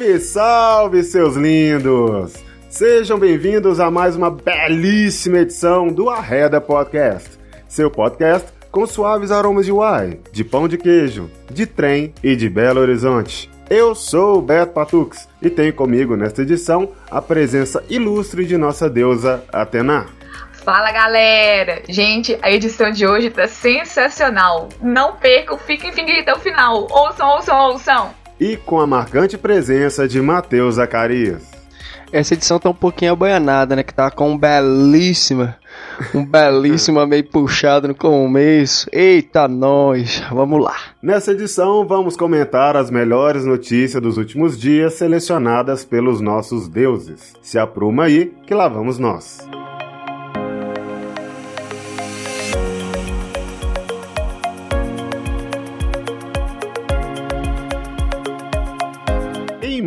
Salve, salve, seus lindos! Sejam bem-vindos a mais uma belíssima edição do Arreda Podcast, seu podcast com suaves aromas de uai, de pão de queijo, de trem e de Belo Horizonte. Eu sou o Beto Patux e tenho comigo nesta edição a presença ilustre de nossa deusa Atena. Fala galera! Gente, a edição de hoje tá sensacional. Não percam, fiquem, fiquem até o final. Ouçam, ouçam, ouçam! E com a marcante presença de Matheus Zacarias. Essa edição tá um pouquinho abanhada, né? Que tá com um belíssima, um belíssima meio puxado no começo. Eita, nós! Vamos lá! Nessa edição, vamos comentar as melhores notícias dos últimos dias selecionadas pelos nossos deuses. Se apruma aí, que lá vamos nós. Em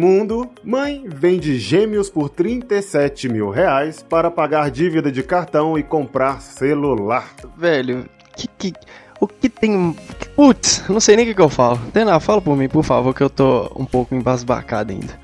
mundo, mãe vende gêmeos por 37 mil reais para pagar dívida de cartão e comprar celular. Velho, que, que, o que tem. Putz, não sei nem o que, que eu falo. Tena, fala por mim, por favor, que eu tô um pouco embasbacado ainda.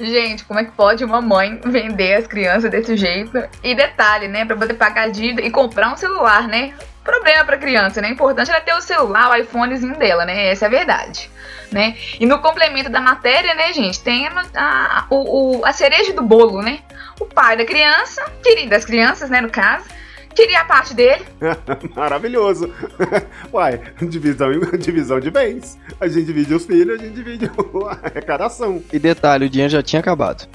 Gente, como é que pode uma mãe vender as crianças desse jeito? E detalhe, né? Pra poder pagar a dívida e comprar um celular, né? Problema pra criança, né? O importante é ter o celular, o iPhonezinho dela, né? Essa é a verdade. Né? E no complemento da matéria, né, gente, tem a, a, o, a cereja do bolo, né? O pai da criança, querido das crianças, né, no caso, queria a parte dele. Maravilhoso. Uai, divisão, divisão de bens. A gente divide os filhos, a gente divide a arrecadação. E detalhe, o dinheiro já tinha acabado.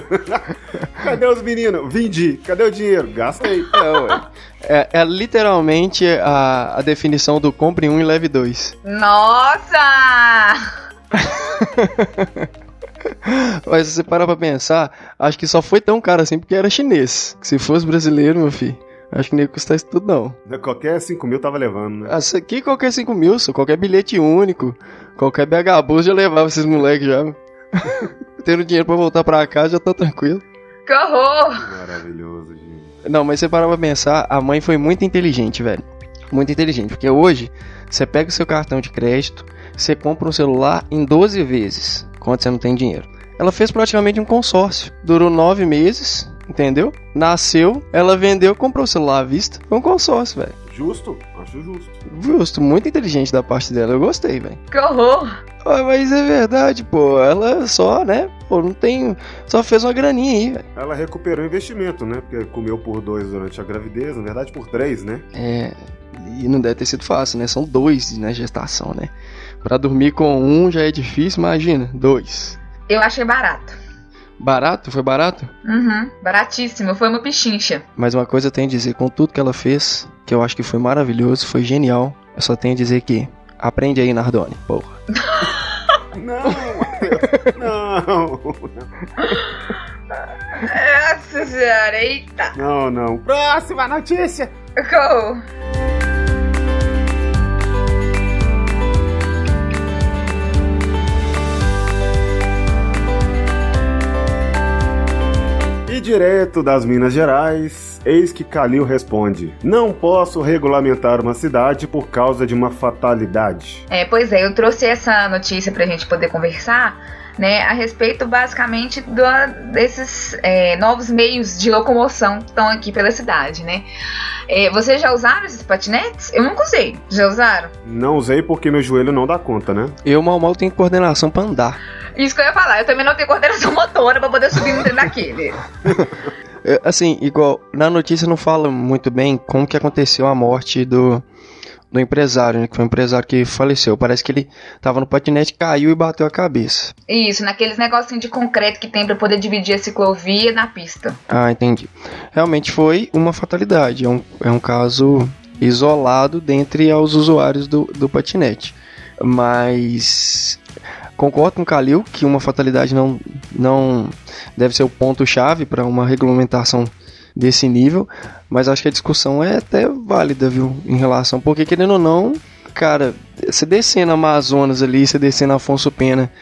Cadê os meninos? Vendi. Cadê o dinheiro? Gastei. É, é, é literalmente a, a definição do compre um e leve dois. Nossa! Mas se você parar pra pensar, acho que só foi tão caro assim porque era chinês. Se fosse brasileiro, meu filho, acho que nem ia custar isso tudo não. Qualquer 5 mil tava levando, né? Isso aqui qualquer 5 mil, só qualquer bilhete único, qualquer BH Bus já levava esses moleques já. Tendo dinheiro pra voltar pra casa já tá tranquilo. Que horror! Maravilhoso, gente. Não, mas você parar pra pensar, a mãe foi muito inteligente, velho. Muito inteligente, porque hoje você pega o seu cartão de crédito, você compra um celular em 12 vezes, quando você não tem dinheiro. Ela fez praticamente um consórcio. Durou nove meses, entendeu? Nasceu, ela vendeu, comprou o celular à vista. Foi um consórcio, velho. Justo? Acho justo. Justo, muito inteligente da parte dela. Eu gostei, velho. Que horror! Ah, mas é verdade, pô. Ela só, né? Pô, não tem. Só fez uma graninha aí, velho. Ela recuperou o investimento, né? Porque comeu por dois durante a gravidez, na verdade por três, né? É. E não deve ter sido fácil, né? São dois na gestação, né? Pra dormir com um já é difícil, imagina, dois. Eu achei barato. Barato? Foi barato? Uhum, baratíssimo. Foi uma pichincha. Mas uma coisa eu tenho a dizer, com tudo que ela fez, que eu acho que foi maravilhoso, foi genial. Eu só tenho a dizer que aprende aí, Nardone, porra. não, não, não. Nossa senhora, eita. Não, não. Próxima notícia. Go. Direto das Minas Gerais, eis que Calil responde: Não posso regulamentar uma cidade por causa de uma fatalidade. É, pois é, eu trouxe essa notícia pra gente poder conversar, né, a respeito basicamente do, desses é, novos meios de locomoção que estão aqui pela cidade, né. É, vocês já usaram esses patinetes? Eu nunca usei. Já usaram? Não usei porque meu joelho não dá conta, né? Eu mal mal tenho coordenação pra andar. Isso que eu ia falar, eu também não tenho coordenação motora pra poder subir no trem daquele. É, assim, igual, na notícia não fala muito bem como que aconteceu a morte do, do empresário, né? Que foi um empresário que faleceu. Parece que ele tava no patinete, caiu e bateu a cabeça. Isso, naqueles negocinhos de concreto que tem pra poder dividir a ciclovia na pista. Ah, entendi. Realmente foi uma fatalidade. É um, é um caso isolado dentre os usuários do, do patinete. Mas concordo com o Kalil que uma fatalidade não, não deve ser o ponto-chave para uma regulamentação desse nível, mas acho que a discussão é até válida, viu, em relação, porque querendo ou não, cara, você descendo Amazonas ali, você descendo Afonso Pena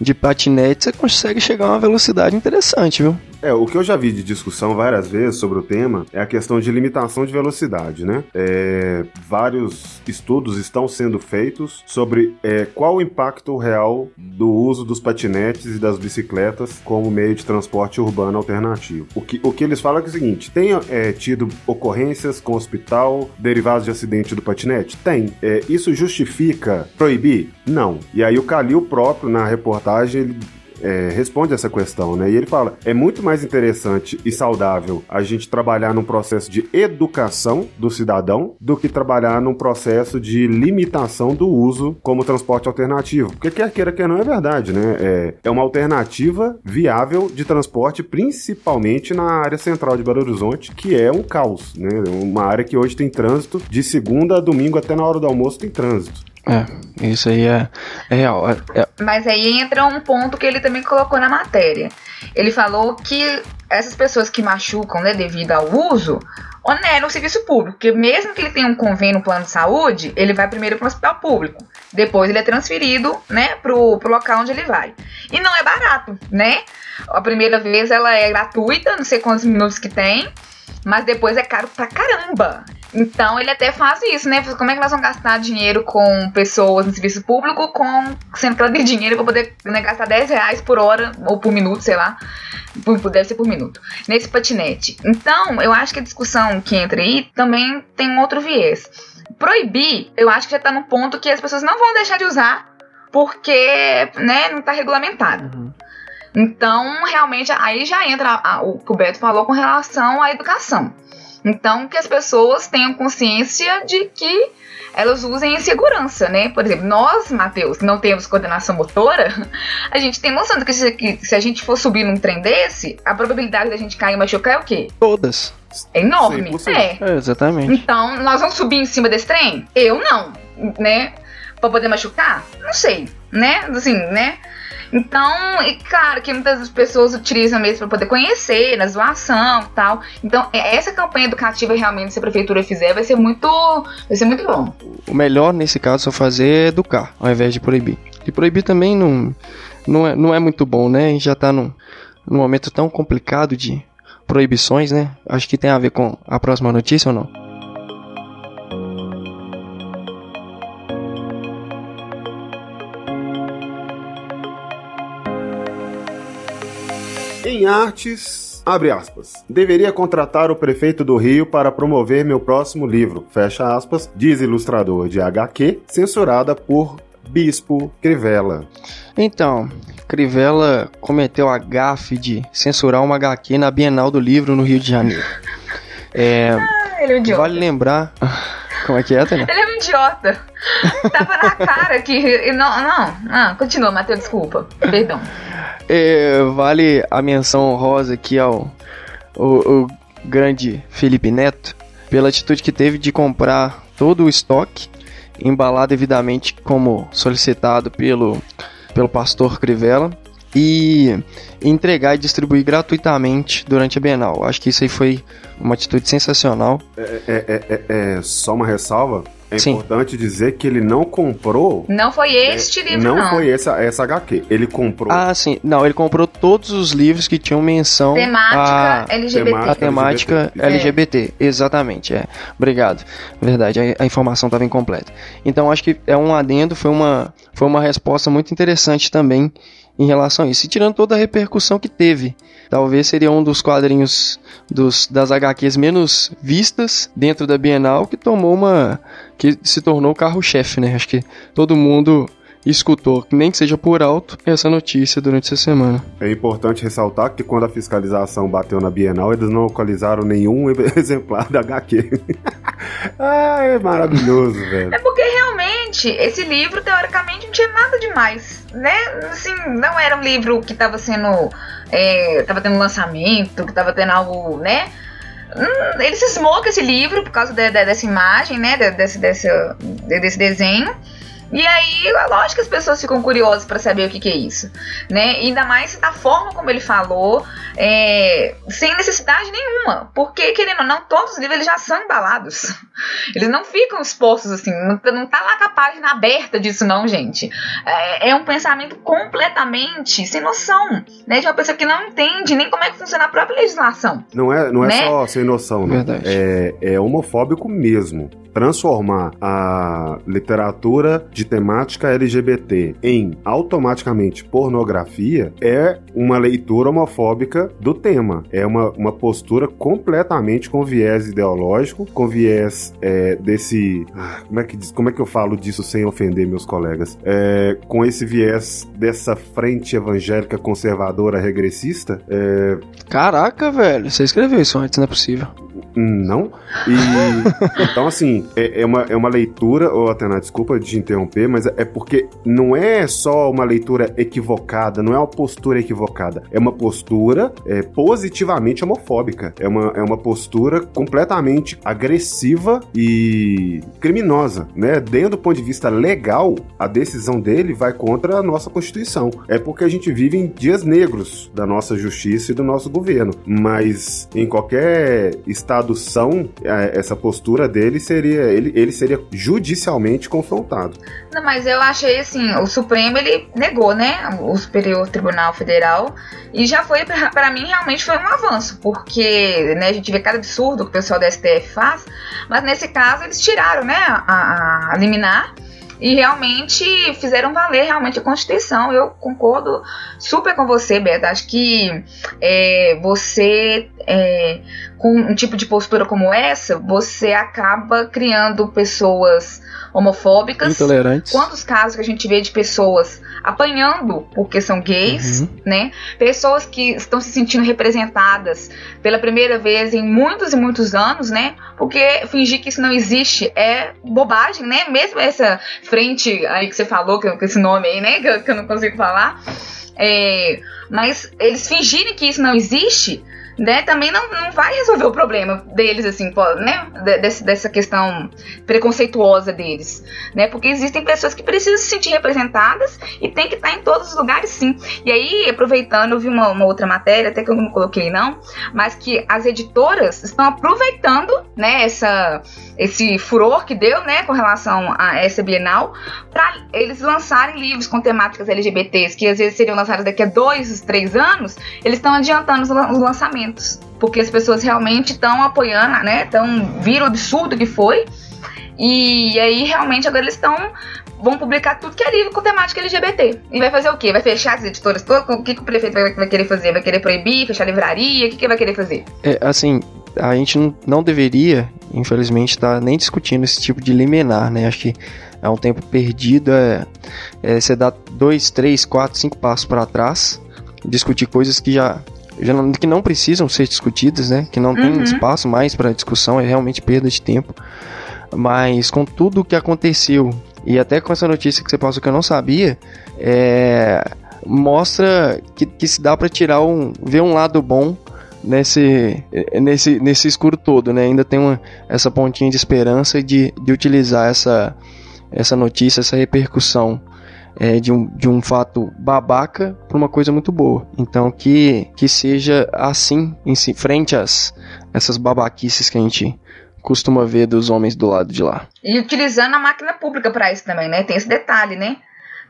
de patinete, você consegue chegar a uma velocidade interessante, viu? É, o que eu já vi de discussão várias vezes sobre o tema é a questão de limitação de velocidade, né? É, vários estudos estão sendo feitos sobre é, qual o impacto real do uso dos patinetes e das bicicletas como meio de transporte urbano alternativo. O que, o que eles falam é, é o seguinte: tem é, tido ocorrências com hospital derivados de acidente do patinete? Tem. É, isso justifica proibir? Não. E aí o Calil próprio, na reportagem, ele é, responde essa questão, né? E ele fala: é muito mais interessante e saudável a gente trabalhar num processo de educação do cidadão do que trabalhar num processo de limitação do uso como transporte alternativo. Porque quer queira, quer não, é verdade, né? É, é uma alternativa viável de transporte, principalmente na área central de Belo Horizonte, que é um caos, né? Uma área que hoje tem trânsito de segunda a domingo até na hora do almoço tem trânsito. É, isso aí é, é real. É, é. Mas aí entra um ponto que ele também colocou na matéria. Ele falou que essas pessoas que machucam, né, devido ao uso, oneram o serviço público, porque mesmo que ele tenha um convênio, um plano de saúde, ele vai primeiro para o hospital público, depois ele é transferido, né, pro, pro local onde ele vai. E não é barato, né? A primeira vez ela é gratuita, não sei quantos minutos que tem, mas depois é caro pra caramba. Então ele até faz isso, né? Como é que nós vamos gastar dinheiro com pessoas no serviço público, com sendo que ela tem dinheiro para poder né, gastar 10 reais por hora ou por minuto, sei lá. Deve ser por minuto. Nesse patinete. Então, eu acho que a discussão que entra aí também tem um outro viés. Proibir, eu acho que já tá num ponto que as pessoas não vão deixar de usar porque, né, não tá regulamentado. Uhum. Então, realmente, aí já entra a, o que o Beto falou com relação à educação. Então, que as pessoas tenham consciência de que elas usem em segurança, né? Por exemplo, nós, Matheus, que não temos coordenação motora, a gente tem noção de que se, que se, a gente for subir num trem desse, a probabilidade da gente cair e machucar é o quê? Todas. É enorme. É. é. Exatamente. Então, nós vamos subir em cima desse trem? Eu não, né? Pra poder machucar? Não sei, né? Assim, né? Então, e claro que muitas pessoas utilizam mesmo para poder conhecer, na zoação e tal. Então, essa campanha educativa realmente, se a prefeitura fizer, vai ser muito, vai ser muito bom. O melhor nesse caso é fazer é educar, ao invés de proibir. E proibir também não, não, é, não é muito bom, né? A gente já está num, num momento tão complicado de proibições, né? Acho que tem a ver com a próxima notícia ou não? Em artes, abre aspas. Deveria contratar o prefeito do Rio para promover meu próximo livro, fecha aspas, diz ilustrador de HQ, censurada por Bispo Crivella. Então, Crivella cometeu a gafe de censurar uma HQ na Bienal do Livro no Rio de Janeiro. É, ah, ele é um idiota. Vale lembrar. Como é que é, Tânia? Ele é um idiota. Tava na cara que. Não, não. Ah, continua, Matheus, desculpa. Perdão. É, vale a menção honrosa aqui ao o, grande Felipe Neto pela atitude que teve de comprar todo o estoque, embalar devidamente como solicitado pelo, pelo pastor Crivella e entregar e distribuir gratuitamente durante a Bienal. Acho que isso aí foi uma atitude sensacional. É, é, é, é, é só uma ressalva. É Sim. importante dizer que ele não comprou. Não foi este é, livro, não. Não foi essa, essa HQ. Ele comprou. Ah, sim. Não, ele comprou todos os livros que tinham menção. Temática a, LGBT. A temática LGBT. LGBT. Exatamente, é. Obrigado. Verdade, a, a informação estava incompleta. Então acho que é um adendo, foi uma, foi uma resposta muito interessante também em relação a isso. E tirando toda a repercussão que teve. Talvez seria um dos quadrinhos dos, das HQs menos vistas dentro da Bienal que tomou uma. que se tornou o carro-chefe, né? Acho que todo mundo escutou, nem que seja por alto, essa notícia durante essa semana. É importante ressaltar que quando a fiscalização bateu na Bienal, eles não localizaram nenhum exemplar da HQ. ah, é maravilhoso, velho. É porque realmente esse livro, teoricamente, não tinha nada demais, né? Assim, não era um livro que estava sendo. É, tava tendo lançamento, que estava tendo algo, né? Hum, ele cismou com esse livro por causa de, de, dessa imagem, né? Desse, desse, desse desenho. E aí, é lógico que as pessoas ficam curiosas para saber o que, que, é isso, né? Ainda mais da forma como ele falou, é, sem necessidade nenhuma, porque querendo ou não, todos os livros eles já são embalados. Eles não ficam expostos assim, não, não tá lá com a página aberta disso não, gente. É, é um pensamento completamente sem noção, né? De uma pessoa que não entende nem como é que funciona a própria legislação. Não é, não é né? só sem noção, né? Verdade. É, é homofóbico mesmo transformar a literatura de temática LGBT em automaticamente pornografia é uma leitura homofóbica do tema. É uma, uma postura completamente com viés ideológico, com viés é, desse. Ah, como, é que, como é que eu falo disso sem ofender meus colegas? É, com esse viés dessa frente evangélica conservadora regressista. É... Caraca, velho, você escreveu isso antes, não é possível. Não. E então, assim, é, é, uma, é uma leitura, ou até na desculpa de interromper, mas é porque não é só uma leitura equivocada, não é uma postura equivocada. É uma postura é, positivamente homofóbica. É uma, é uma postura completamente agressiva e criminosa, né? Dentro do ponto de vista legal, a decisão dele vai contra a nossa Constituição. É porque a gente vive em dias negros da nossa justiça e do nosso governo. Mas em qualquer estado-são, é, essa postura dele seria. Ele, ele seria judicialmente confrontado. Não, mas eu achei assim, o Supremo ele negou, né? O Superior Tribunal Federal. E já foi, para mim, realmente foi um avanço, porque né, a gente vê cada absurdo que o pessoal da STF faz, mas nesse caso eles tiraram, né, a, a liminar e realmente fizeram valer realmente a Constituição. Eu concordo super com você, Beto. Acho que é, você, é, com um tipo de postura como essa, você acaba criando pessoas homofóbicas. Intolerantes. Quantos casos que a gente vê de pessoas apanhando porque são gays, uhum. né? Pessoas que estão se sentindo representadas pela primeira vez em muitos e muitos anos, né? Porque fingir que isso não existe é bobagem, né? Mesmo essa frente aí que você falou, com esse nome aí, né? Que eu, não consigo falar. É, mas eles fingirem que isso não existe né, também não, não vai resolver o problema deles, assim, né, dessa, dessa questão preconceituosa deles, né, porque existem pessoas que precisam se sentir representadas e tem que estar em todos os lugares, sim. E aí, aproveitando, eu vi uma, uma outra matéria, até que eu não coloquei não, mas que as editoras estão aproveitando, né, essa, esse furor que deu, né, com relação a essa Bienal, para eles lançarem livros com temáticas LGBTs, que às vezes seriam lançados daqui a dois, três anos, eles estão adiantando os lançamentos porque as pessoas realmente estão apoiando, né? Estão viram o absurdo que foi. E aí realmente agora eles estão vão publicar tudo que é livro com temática LGBT. E vai fazer o quê? Vai fechar as editoras todas? O que, que o prefeito vai, vai, querer fazer? Vai querer proibir, fechar livraria? O que, que vai querer fazer? É, assim, a gente não deveria, infelizmente, estar tá nem discutindo esse tipo de liminar, né? Acho que é um tempo perdido, é, é você dá dois, três, quatro, cinco passos para trás, discutir coisas que já que não precisam ser discutidas, né? Que não uhum. tem espaço mais para discussão, é realmente perda de tempo. Mas com tudo o que aconteceu e até com essa notícia que você passou que eu não sabia, é, mostra que, que se dá para tirar um, ver um lado bom nesse, nesse, nesse escuro todo, né? Ainda tem uma, essa pontinha de esperança de, de utilizar essa, essa notícia, essa repercussão é, de, um, de um fato babaca para uma coisa muito boa. Então que, que seja assim, em si, frente às essas babaquices que a gente costuma ver dos homens do lado de lá. E utilizando a máquina pública para isso também, né? Tem esse detalhe, né?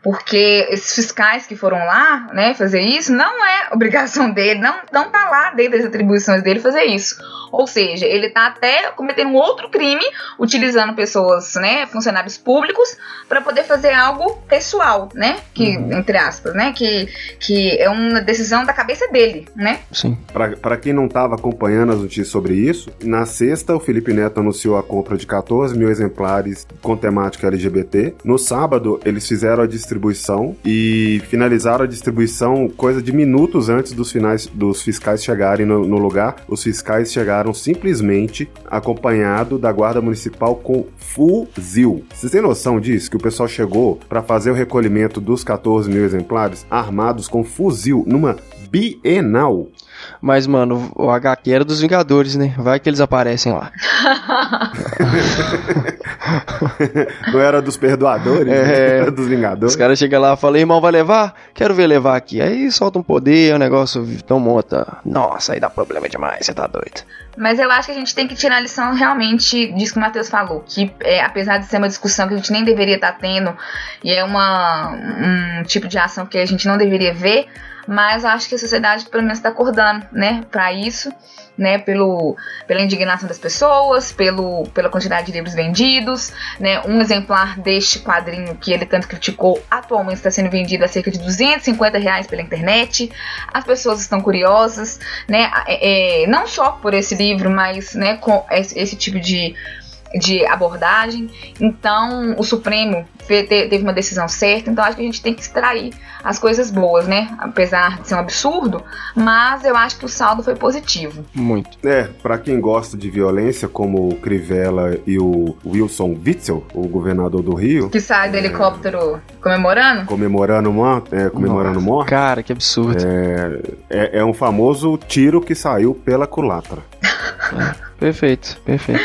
Porque esses fiscais que foram lá, né, fazer isso, não é obrigação dele, não, não tá lá dentro das atribuições dele fazer isso. Ou seja, ele tá até cometendo um outro crime, utilizando pessoas, né, funcionários públicos, para poder fazer algo pessoal, né, que, uhum. entre aspas, né, que, que é uma decisão da cabeça dele, né. Sim. Para quem não estava acompanhando as notícias sobre isso, na sexta o Felipe Neto anunciou a compra de 14 mil exemplares com temática LGBT. No sábado, eles fizeram a distribuição distribuição e finalizaram a distribuição coisa de minutos antes dos, finais, dos fiscais chegarem no, no lugar. Os fiscais chegaram simplesmente acompanhado da guarda municipal com fuzil. Vocês têm noção disso? Que o pessoal chegou para fazer o recolhimento dos 14 mil exemplares armados com fuzil numa bienal. Mas, mano, o HQ era dos Vingadores, né? Vai que eles aparecem lá. Não era dos perdoadores, É. né? era dos vingadores. Os caras chegam lá e falam, irmão, vai levar? Quero ver levar aqui. Aí solta um poder, o negócio tão monta. Nossa, aí dá problema demais, você tá doido. Mas eu acho que a gente tem que tirar a lição realmente disso que o Matheus falou. Que é, apesar de ser uma discussão que a gente nem deveria estar tendo, e é uma, um tipo de ação que a gente não deveria ver, mas acho que a sociedade pelo menos está acordando, né, para isso, né, pelo, pela indignação das pessoas, pelo, pela quantidade de livros vendidos, né, um exemplar deste quadrinho que ele tanto criticou atualmente está sendo vendido a cerca de 250 reais pela internet, as pessoas estão curiosas, né, é, é, não só por esse livro, mas, né, com esse, esse tipo de de abordagem. Então, o Supremo teve uma decisão certa. Então, acho que a gente tem que extrair as coisas boas, né? Apesar de ser um absurdo, mas eu acho que o saldo foi positivo. Muito. É, pra quem gosta de violência, como o Crivella e o Wilson Witzel, o governador do Rio, Que sai do helicóptero comemorando. comemorando, uma, é, comemorando Nossa, morte, Cara, que absurdo. é, é um famoso tiro que saiu pela culatra. Perfeito, perfeito.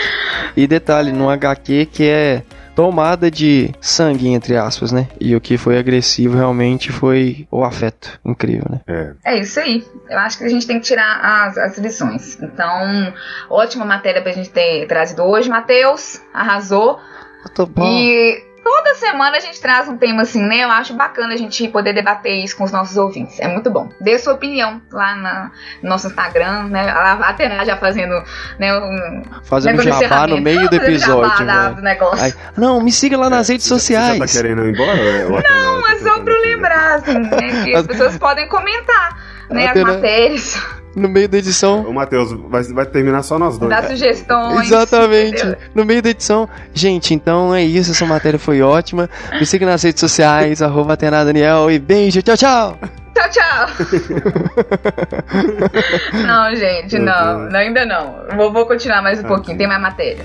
E detalhe, no HQ que é tomada de sangue, entre aspas, né? E o que foi agressivo realmente foi o afeto. Incrível, né? É. É isso aí. Eu acho que a gente tem que tirar as, as lições. Então, ótima matéria pra gente ter trazido hoje. Matheus, arrasou. Eu tô bom. E toda semana a gente traz um tema assim, né? Eu acho bacana a gente poder debater isso com os nossos ouvintes. É muito bom. Dê sua opinião lá na, no nosso Instagram, né? A Atena já fazendo né, um Fazendo negócio de jabá no meio do episódio, da- velho. do negócio. Aí, não, me siga lá nas redes Você sociais. já tá querendo ir embora? Não, é só pra eu lembrar, assim, né? Que as pessoas podem comentar, né? As Atena- matérias, No meio da edição. Ô, Matheus, vai, vai terminar só nós dois. dar sugestões. Exatamente. entendeu? No meio da edição. Gente, então é isso. Essa matéria foi ótima. Me siga nas redes sociais, arroba Atena Daniel. E beijo. Tchau, tchau. Tchau, tchau. não, gente, não, não, ainda não. Vou, vou continuar mais um pouquinho, tem mais matéria.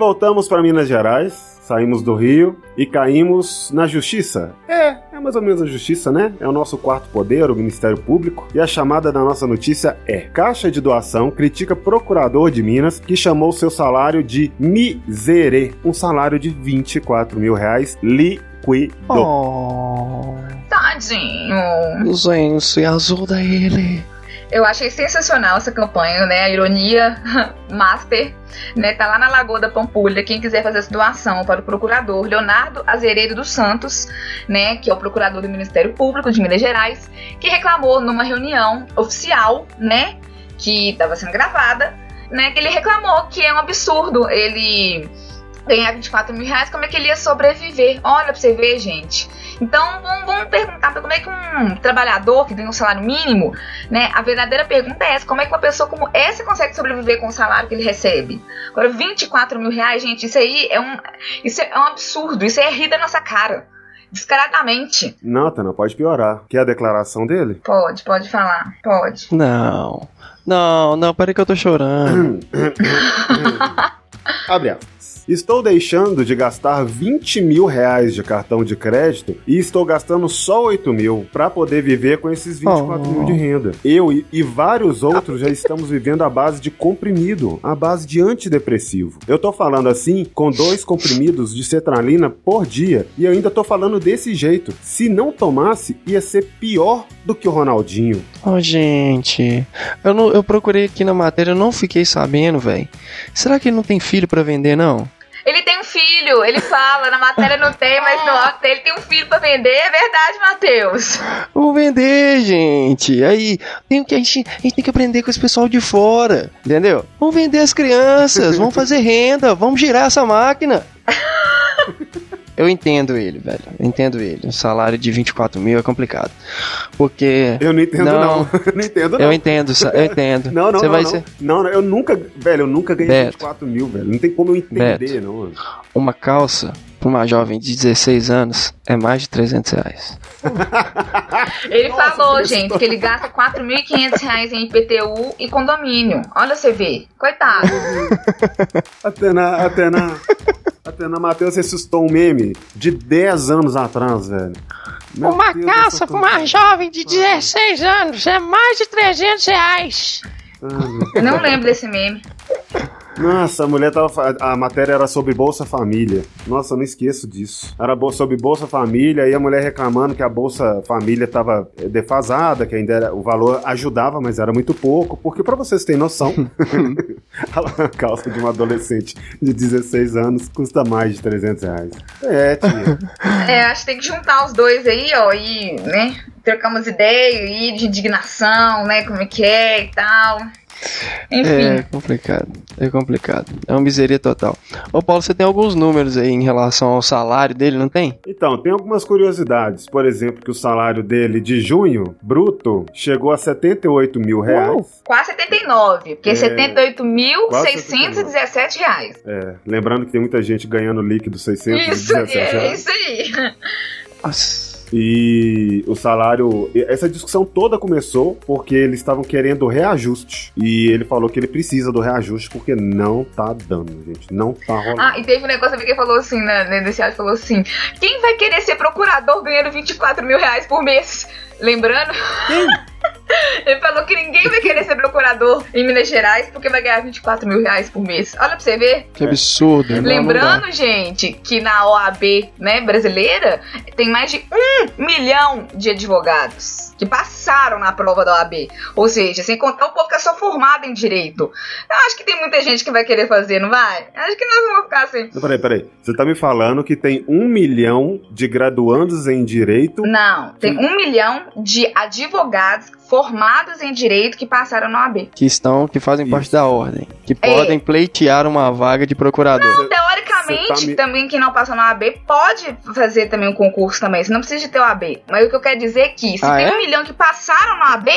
Voltamos para Minas Gerais, saímos do Rio e caímos na Justiça. É, é mais ou menos a Justiça, né? É o nosso quarto poder, o Ministério Público. E a chamada da nossa notícia é: Caixa de Doação critica procurador de Minas que chamou seu salário de miserê, um salário de 24 mil reais líquido. Oh, Tadinho. gente, ajuda ele. Eu achei sensacional essa campanha, né? A ironia master, né? Tá lá na Lagoa da Pampulha. Quem quiser fazer essa doação para o procurador Leonardo Azeredo dos Santos, né? Que é o procurador do Ministério Público de Minas Gerais, que reclamou numa reunião oficial, né? Que estava sendo gravada, né? Que ele reclamou que é um absurdo ele ganhar 24 mil reais, como é que ele ia sobreviver? Olha pra você ver, gente. Então, vamos, vamos perguntar pra como é que um trabalhador que ganha um salário mínimo, né? A verdadeira pergunta é essa: como é que uma pessoa como essa consegue sobreviver com o salário que ele recebe? Agora, 24 mil reais, gente, isso aí é um, isso é um absurdo. Isso é rir da nossa cara. Descaradamente. Não, Tana, pode piorar. Quer a declaração dele? Pode, pode falar. Pode. Não. Não, não, peraí que eu tô chorando. Abre aspas. Estou deixando de gastar 20 mil reais de cartão de crédito e estou gastando só 8 mil para poder viver com esses 24 Oh. mil de renda. Eu e, e vários outros já estamos vivendo à base de comprimido, à base de antidepressivo. Eu tô falando assim com dois comprimidos de cetralina por dia e eu ainda tô falando desse jeito. Se não tomasse, ia ser pior do que o Ronaldinho. Oh, gente. Eu, não, eu procurei aqui na matéria, eu não fiquei sabendo, velho. Será que ele não tem filho pra vender, não? Filho, ele fala, na matéria não tem, mas no outro ele tem um filho pra vender. É verdade, Matheus. Vamos vender, gente. Aí, tem que, a, gente, a gente tem que aprender com esse pessoal de fora, entendeu? Vamos vender as crianças, vamos fazer renda, vamos girar essa máquina. eu entendo ele, velho. Eu entendo ele. Um salário de 24 mil é complicado. Porque. Eu não entendo, não. não. eu não entendo, não. Eu entendo, eu entendo. Não, não, Você não, vai não. Ser... não. Eu nunca, velho, eu nunca ganhei Beto. 24 mil, velho. Não tem como eu entender, Beto. não. mano. Uma calça uma jovem de 16 anos é mais de 300 reais. Ele Nossa, falou, que gente, que ele gasta 4.500 reais em IPTU e condomínio. Olha você ver. Coitado. Até na, até na, até na Matheus ressuscitou um meme de 10 anos atrás, velho. Meu Uma Deus, calça pra uma jovem de 16 anos é mais de 300 reais. cansado. Eu não lembro desse meme. Nossa, a mulher tava. A matéria era sobre Bolsa Família. Nossa, eu não esqueço disso. Era sobre Bolsa Família e a mulher reclamando que a Bolsa Família tava eh, defasada, que ainda era, o valor ajudava, mas era muito pouco. Porque, pra vocês terem noção, a calça de uma adolescente de 16 anos custa mais de 300 reais. É, tia. É, acho que tem que juntar os dois aí, ó, e, né, trocar umas ideias aí de indignação, né, como é que é e tal. Enfim. É complicado, é complicado. É uma miseria total. Ô Paulo, você tem alguns números aí em relação ao salário dele, não tem? Então, tem algumas curiosidades. Por exemplo, que o salário dele de junho, bruto, chegou a 78 mil reais. Quase 79, porque É, 78.617 reais. É, lembrando que tem muita gente ganhando líquido 617 Isso, é reais. isso aí. Nossa. E o salário. Essa discussão toda começou porque eles estavam querendo reajuste. E ele falou que ele precisa do reajuste porque não tá dando, gente. Não tá rolando. Ah, e teve um negócio que ele falou assim, né, nesse áudio, falou assim, quem vai querer ser procurador ganhando 24 mil reais por mês? Lembrando? Ele falou que ninguém vai querer ser procurador em Minas Gerais porque vai ganhar 24 mil reais por mês. Olha pra você ver. Que absurdo. não, não. Lembrando, gente, que na OAB né, brasileira tem mais de um milhão de advogados que passaram na prova da OAB. Ou seja, sem contar o povo que é só formado em direito. Eu acho que tem muita gente que vai querer fazer, não vai? Acho que nós vamos ficar assim. Não, Peraí, peraí. Você tá me falando que tem um milhão de graduandos em direito. Não, tem um milhão de advogados formados em direito que passaram na OAB. Que estão, que fazem parte Isso. da ordem. Que É. podem pleitear uma vaga de procurador. Teoricamente, Você tá me- também quem não passou na OAB pode fazer também um concurso também. Você não precisa de ter OAB. Mas o que eu quero dizer é que se Ah, tem é? um milhão que passaram na OAB,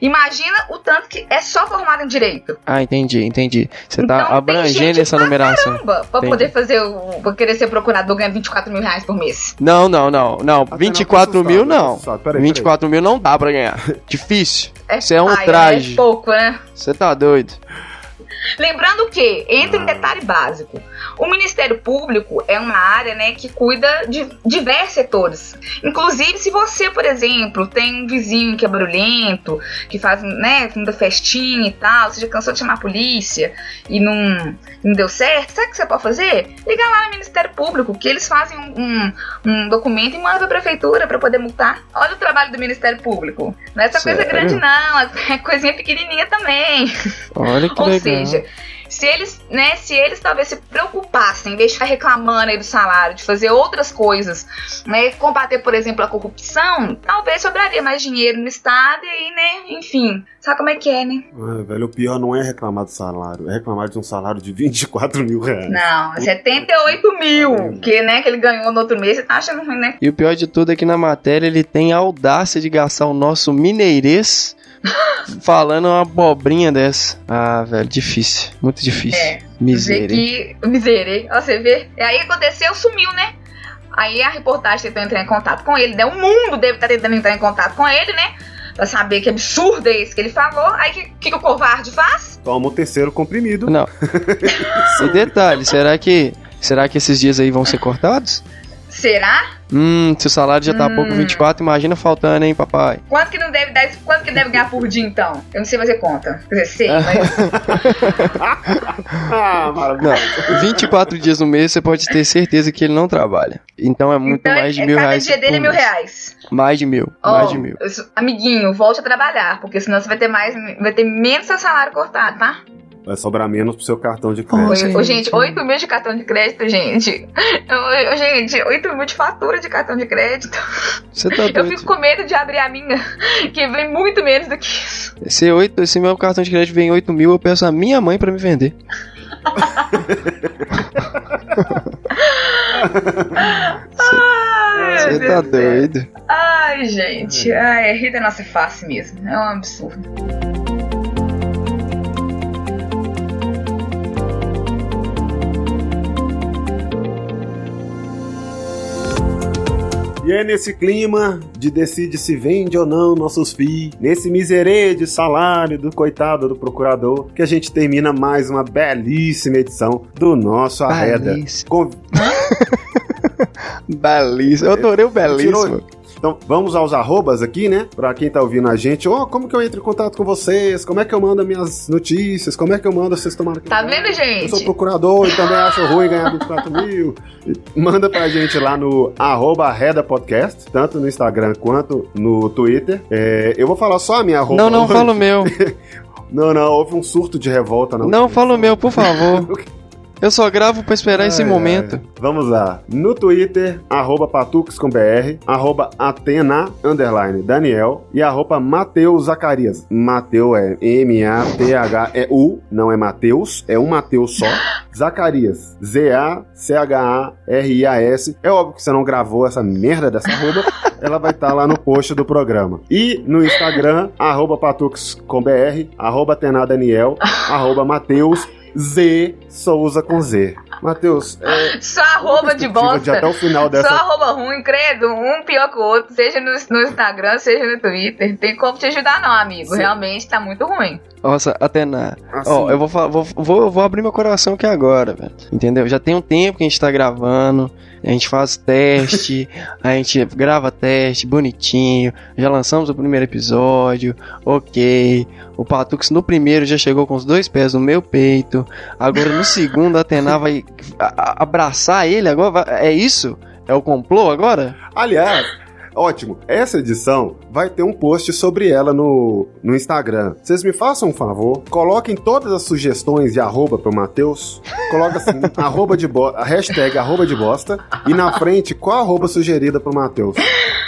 imagina o tanto que é só formado em direito. Ah, entendi, entendi. Você tá Então, abrangendo essa pra numeração. Caramba, pra Entendi. poder fazer o. pra querer ser procurador ganhando 24 mil reais por mês. Não, não, não, não. Até 24 não, mil tô não. Peraí, 24 mil não dá pra ganhar. Difícil. É, Isso é um paia, traje. É pouco, né? Você tá doido. Lembrando que, entra Ah. um detalhe básico, o Ministério Público é uma área né, que cuida de diversos setores. Inclusive, se você, por exemplo, tem um vizinho que é barulhento, que faz né, muita festinha e tal, você já cansou de chamar a polícia e não, não deu certo, sabe o que você pode fazer? Liga lá no Ministério Público, que eles fazem um, um- um documento e mandam pra prefeitura pra poder multar. Olha o trabalho do Ministério Público. Não é essa coisa Sério? grande, não, é coisinha pequenininha também. Olha que Ou legal. seja, se eles, né, se eles talvez se preocupassem em vez de ficar reclamando aí do salário, de fazer outras coisas, né, combater, por exemplo, a corrupção, talvez sobraria mais dinheiro no Estado e aí, né, enfim, sabe como é que é, né? Ah, velho, o pior não é reclamar do salário, é reclamar de um salário de 24 mil reais. Não, 78 mil, que, né, que ele ganhou no outro mês, você tá achando ruim, né? E o pior de tudo é que na matéria ele tem a audácia de gastar o nosso mineirês falando uma abobrinha dessa. Ah, velho, difícil. Muito difícil. É, que, miserei, ó, você vê, e aí aconteceu, sumiu, né? Aí a reportagem tentou entrar em contato com ele, né? O mundo deve estar tentando entrar em contato com ele, né? Pra saber que absurdo é esse que ele falou. Aí o que, que, que o covarde faz? Toma o terceiro comprimido. Não. e detalhe, será que. Será que esses dias aí vão ser cortados? Será? Hum, se o salário já tá Hum. pouco 24, imagina faltando, hein, papai? Quanto que não deve dar isso? Quanto que deve ganhar por dia, então? Eu não sei fazer conta. Quer dizer, sei, mas. ah, maravilhoso. Não, 24 dias no mês você pode ter certeza que ele não trabalha. Então é muito então, mais de é, mil cada reais. dia dele é mil reais. Mais de mil. Ó, mais de mil. Amiguinho, volte a trabalhar, porque senão você vai ter mais. Vai ter menos seu salário cortado, tá? Vai sobrar menos pro seu cartão de crédito. Ô, gente. ô, gente, 8 mil de cartão de crédito, gente. Ô, gente, 8 mil de fatura de cartão de crédito. Você tá Eu doido. fico com medo de abrir a minha, que vem muito menos do que isso. Esse, 8, esse meu cartão de crédito vem 8 mil, eu peço a minha mãe pra me vender. Ai, Você meu tá doido. Ai, gente. Ai, rir da nossa face mesmo. É um absurdo. E é nesse clima de decide se vende ou não nossos FII, nesse miserê de salário do coitado do procurador, que a gente termina mais uma belíssima edição do nosso Arreda. Belíssimo. Com- Belíssimo. Eu adorei o belíssimo. Tirou- Então, vamos aos arrobas aqui, né? Pra quem tá ouvindo a gente. Ó, como que eu entro em contato com vocês? Como é que eu mando minhas notícias? Como é que eu mando vocês tomarem Tá vendo, Eu sou gente? procurador e também acho ruim ganhar 24 mil. Manda pra gente lá no arroba Reda Podcast, tanto no Instagram quanto no Twitter. É, eu vou falar só a minha arroba. Não, não, fala o meu. Não, não, houve um surto de revolta. na Não, última fala o meu, por favor. Eu só gravo pra esperar esse Ai, momento. Vamos lá. No Twitter, arroba Patux com BR, arroba Atena, underline, Daniel, e arroba Mateus Zacarias. Mateu é M-A-T-H-E-U, não é Mateus, é um Mateus só. Zacarias, Z-A-C-H-A-R-I-A-S. É óbvio que você não gravou essa merda dessa arroba, ela vai estar lá no post do programa. E no Instagram, arroba Patux com BR, arroba Atena Daniel, arroba Mateus Z Souza com Z. Matheus, é, Só arroba de perspectiva de até bosta. o final Só dessa. arroba ruim, credo. Um pior que o outro. Seja no, no Instagram, seja no Twitter. Tem como te ajudar, não, amigo. Sim. Realmente tá muito ruim. Nossa, Atena. Assim, Ó, eu vou, vou, vou, vou abrir meu coração aqui agora, velho. Entendeu? Já tem um tempo que a gente tá gravando. A gente faz teste, a gente grava teste bonitinho. Já lançamos o primeiro episódio. Ok. O Patux no primeiro já chegou com os dois pés no meu peito. Agora no segundo a Atena vai abraçar ele agora. É isso? É o complô agora? Aliás, ótimo. Essa edição vai ter um post sobre ela no, no Instagram. Vocês me façam um favor, coloquem todas as sugestões de arroba pro Matheus. Coloca assim, arroba de bo- a hashtag arroba de bosta. E na frente, qual arroba sugerida pro Matheus?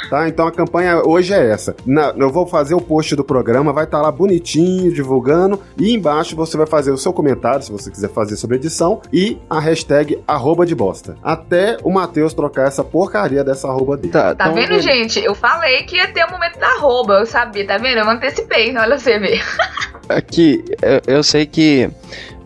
Tá? Então a campanha hoje é essa. Na- eu vou fazer o post do programa, vai estar lá bonitinho, divulgando. E embaixo você vai fazer o seu comentário, se você quiser fazer sobre edição. E a hashtag arroba de bosta. Até o Matheus trocar essa porcaria dessa arroba dele. Tá, Tá então, vendo, gente? Eu falei que ia ter o momento da arroba. Eu sabia, tá vendo? Eu antecipei. Olha você ver. Aqui, eu, eu sei que.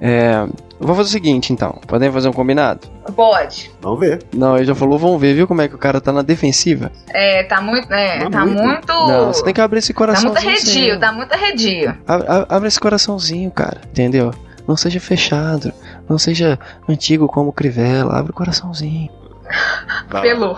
É, vou fazer o seguinte, então. Podemos fazer um combinado? Pode. Vamos ver. Não, ele já falou, vamos ver, viu como é que o cara tá na defensiva? É, tá muito. É, Tá tá muito. muito. Não, você tem que abrir esse Tá muito coraçãozinho. arredio, tá muito arredio. Ab- ab- Abre esse coraçãozinho, cara, entendeu? Não seja fechado, não seja antigo como Crivella, abre o coraçãozinho. Vai lá. Pelo.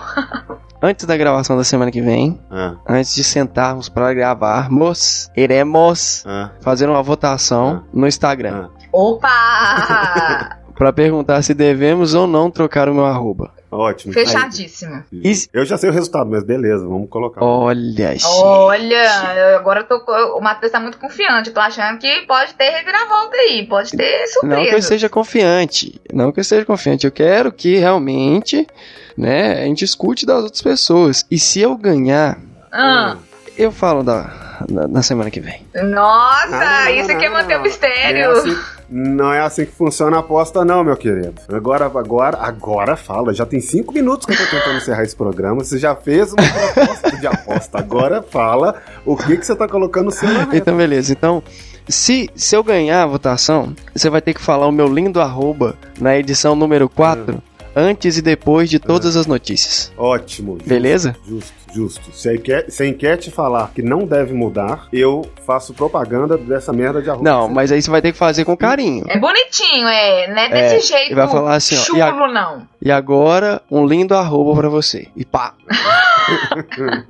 Antes da gravação da semana que vem, Ah, antes de sentarmos para gravarmos, iremos ah, fazer uma votação no Instagram ah. Opa! Pra perguntar se devemos ou não trocar o meu arroba. Ótimo. Fechadíssimo. Aí, Eu já sei o resultado, mas beleza, vamos colocar. Olha, gente. Olha, agora eu tô, o Matheus tá muito confiante. Eu tô achando que pode ter reviravolta aí, pode ter surpresa. Não que eu seja confiante. Não que eu seja confiante. Eu quero que realmente, né, a gente escute das outras pessoas. E se eu ganhar, Ah, eu falo da, na, na semana que vem. nossa, Não, não, isso aqui é manter o mistério. É assim- não é assim que funciona a aposta, não, meu querido. Agora, agora, agora fala. Já tem cinco minutos que eu tô tentando encerrar esse programa. Você já fez uma proposta de aposta. Agora fala o que, que você tá colocando no seu. Então, beleza. Então, se, se eu ganhar a votação, você vai ter que falar o meu lindo arroba na edição número 4, antes e depois de todas as notícias. Ótimo. justo, Beleza? Justo, justo. Se a enquete, se a enquete falar que não deve mudar, eu faço propaganda dessa merda de arroba. Não, mas aí você vai ter que fazer com carinho. É bonitinho, é. Não é desse É, jeito vai falar assim, ó, chulo, e a- não. E agora, um lindo arroba pra você. E pá!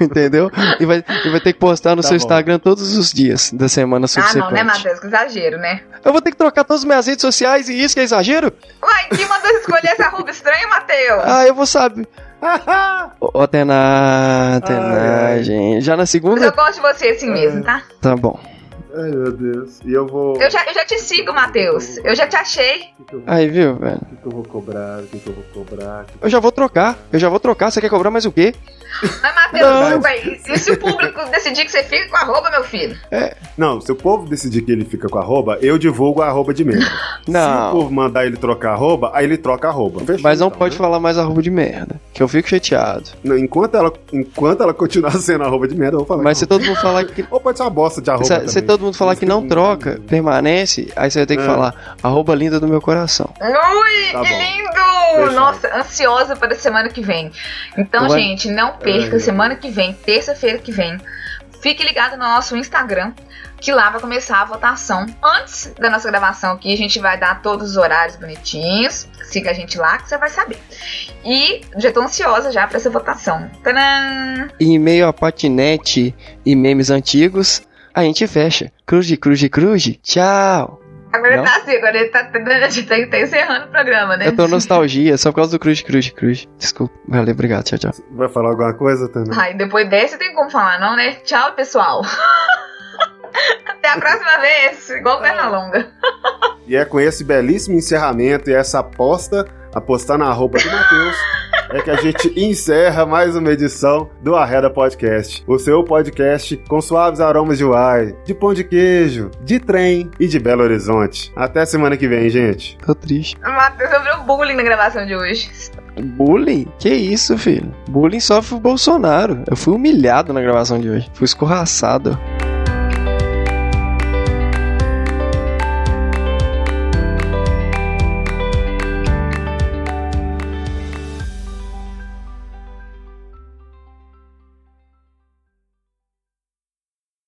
Entendeu? E vai, e vai ter que postar no Tá seu bom. Instagram todos os dias da semana Ah, subsequente. não, né, Matheus? Que exagero, né? Eu vou ter que trocar todas as minhas redes sociais e isso que é exagero? Uai, quem mandou escolher essa arroba estranha, Matheus? Ah, eu vou saber. Ô, Atena, Atena, gente. Já na Mas segunda? eu gosto de você assim mesmo, tá? Tá bom. Ai, meu Deus. E eu vou. Eu já, eu já te sigo, Matheus. Eu já te achei. O que, que eu, Aí, viu, velho? o que que eu vou cobrar? O que, que eu vou cobrar? Eu já vou trocar. Eu já vou trocar. Você quer cobrar mais o quê? Mas, Matheus, Não. e se o público decidir que você fica com a roupa, meu filho? Não, se o povo decidir que ele fica com arroba, eu divulgo a arroba de merda. Se o Não. povo mandar ele trocar arroba, aí ele troca arroba. Fechou, Mas não então, pode né? falar mais arroba de merda. Que eu fico chateado. Não, Enquanto ela, enquanto ela continuar sendo arroba de merda, eu vou falar. Mas que se todo mundo falar que. Ou pode ser uma bosta de arroba Se, se todo mundo falar que não troca, permanece, aí você vai ter que É. falar arroba linda do meu coração. Ui, Tá que bom. lindo! Fechado. Nossa, ansiosa para a semana que vem. Então, Vai- gente, não perca Ai, semana que vem, terça-feira que vem. Fique ligado no nosso Instagram, que lá vai começar a votação. Antes da nossa gravação aqui, a gente vai dar todos os horários bonitinhos. Siga a gente lá que você vai saber. E já tô ansiosa já para essa votação. Tadã! E em meio a patinete e memes antigos, a gente fecha. Cruz de cruz cruz. Tchau. Agora Não? tá assim, agora ele tá, tá, tá- tá encerrando o programa, né? Eu tô nostalgia, só por causa do cruz cruz cruz. Desculpa. Valeu, obrigado. Tchau, tchau. Vai falar alguma coisa, Tana? Ai, depois dessa tem como falar, não, né? Tchau, pessoal. Até a próxima vez, igual perna longa. E é com esse belíssimo encerramento e essa aposta, apostar na arroba do Matheus, é que a gente encerra mais uma edição do Arreda Podcast. O seu podcast com suaves aromas de uai, de pão de queijo, de trem e de Belo Horizonte. Até semana que vem, gente. Tô triste. Matheus sofreu bullying na gravação de hoje. Bullying? Que isso, filho? Bullying sofre o Bolsonaro. Eu fui humilhado na gravação de hoje. Fui escorraçado.